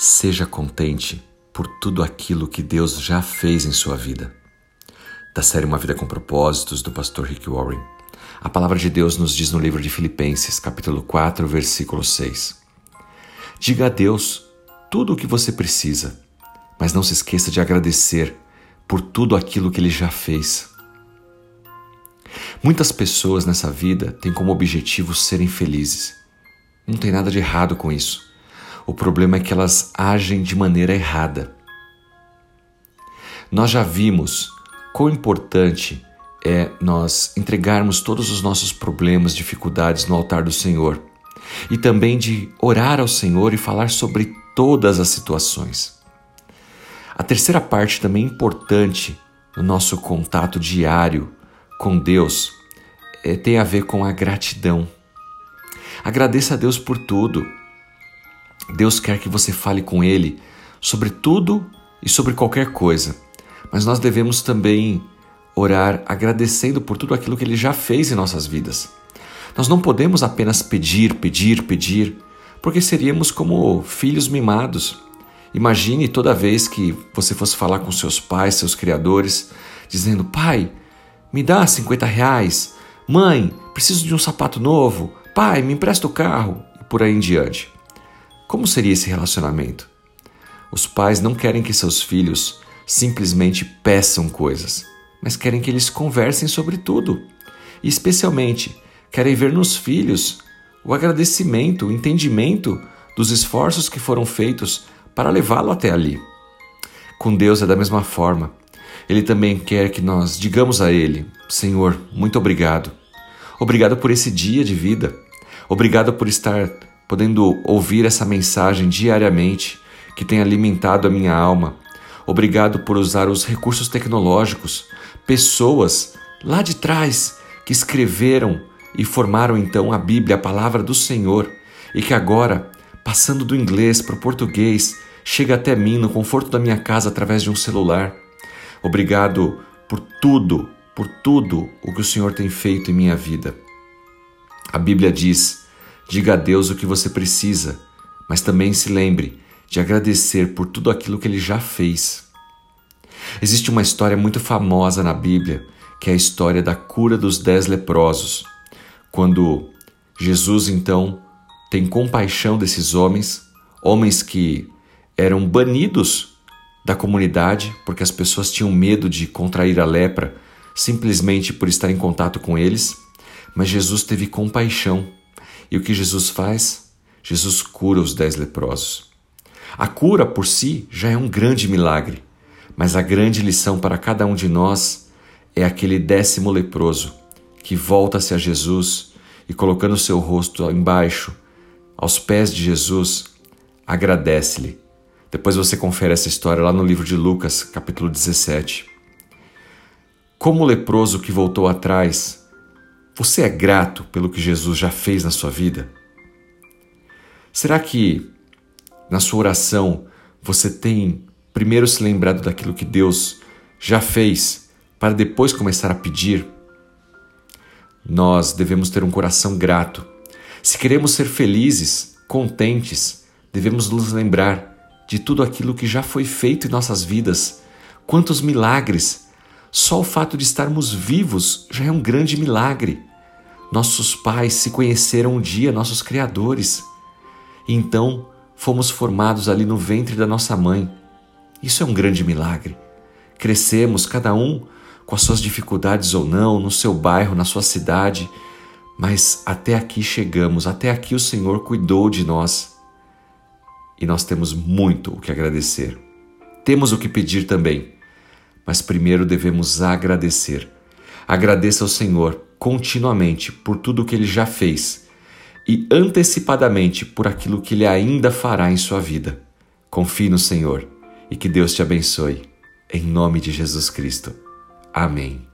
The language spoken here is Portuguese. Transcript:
Seja contente por tudo aquilo que Deus já fez em sua vida. Da série Uma Vida com Propósitos, do pastor Rick Warren. A palavra de Deus nos diz no livro de Filipenses, capítulo 4, versículo 6. Diga a Deus tudo o que você precisa, mas não se esqueça de agradecer por tudo aquilo que Ele já fez. Muitas pessoas nessa vida têm como objetivo serem felizes. Não tem nada de errado com isso. O problema é que elas agem de maneira errada. Nós já vimos quão importante é nós entregarmos todos os nossos problemas, dificuldades no altar do Senhor e também de orar ao Senhor e falar sobre todas as situações. A terceira parte também importante no nosso contato diário com Deus é, tem a ver com a gratidão. Agradeça a Deus por tudo. Deus quer que você fale com Ele sobre tudo e sobre qualquer coisa, mas nós devemos também orar agradecendo por tudo aquilo que Ele já fez em nossas vidas. Nós não podemos apenas pedir, pedir, pedir, porque seríamos como filhos mimados. Imagine toda vez que você fosse falar com seus pais, seus criadores, dizendo: Pai, me dá 50 reais. Mãe, preciso de um sapato novo. Pai, me empresta o carro. E por aí em diante. Como seria esse relacionamento? Os pais não querem que seus filhos simplesmente peçam coisas, mas querem que eles conversem sobre tudo. E especialmente querem ver nos filhos o agradecimento, o entendimento dos esforços que foram feitos para levá-lo até ali. Com Deus é da mesma forma. Ele também quer que nós digamos a Ele: Senhor, muito obrigado. Obrigado por esse dia de vida. Obrigado por estar podendo ouvir essa mensagem diariamente que tem alimentado a minha alma. Obrigado por usar os recursos tecnológicos, pessoas lá de trás que escreveram e formaram então a Bíblia, a palavra do Senhor, e que agora, passando do inglês para o português, chega até mim no conforto da minha casa através de um celular. Obrigado por tudo, por tudo o que o Senhor tem feito em minha vida. A Bíblia diz Diga a Deus o que você precisa, mas também se lembre de agradecer por tudo aquilo que ele já fez. Existe uma história muito famosa na Bíblia, que é a história da cura dos dez leprosos, quando Jesus então tem compaixão desses homens, homens que eram banidos da comunidade porque as pessoas tinham medo de contrair a lepra simplesmente por estar em contato com eles, mas Jesus teve compaixão e o que Jesus faz? Jesus cura os dez leprosos. A cura por si já é um grande milagre, mas a grande lição para cada um de nós é aquele décimo leproso que volta-se a Jesus e, colocando seu rosto embaixo, aos pés de Jesus, agradece-lhe. Depois você confere essa história lá no livro de Lucas, capítulo 17. Como o leproso que voltou atrás você é grato pelo que Jesus já fez na sua vida? Será que na sua oração você tem primeiro se lembrado daquilo que Deus já fez para depois começar a pedir? Nós devemos ter um coração grato. Se queremos ser felizes, contentes, devemos nos lembrar de tudo aquilo que já foi feito em nossas vidas. Quantos milagres! Só o fato de estarmos vivos já é um grande milagre. Nossos pais se conheceram um dia, nossos criadores. Então fomos formados ali no ventre da nossa mãe. Isso é um grande milagre. Crescemos, cada um com as suas dificuldades ou não, no seu bairro, na sua cidade, mas até aqui chegamos, até aqui o Senhor cuidou de nós. E nós temos muito o que agradecer. Temos o que pedir também, mas primeiro devemos agradecer. Agradeça ao Senhor continuamente por tudo o que ele já fez e antecipadamente por aquilo que ele ainda fará em sua vida. Confie no Senhor e que Deus te abençoe. Em nome de Jesus Cristo. Amém.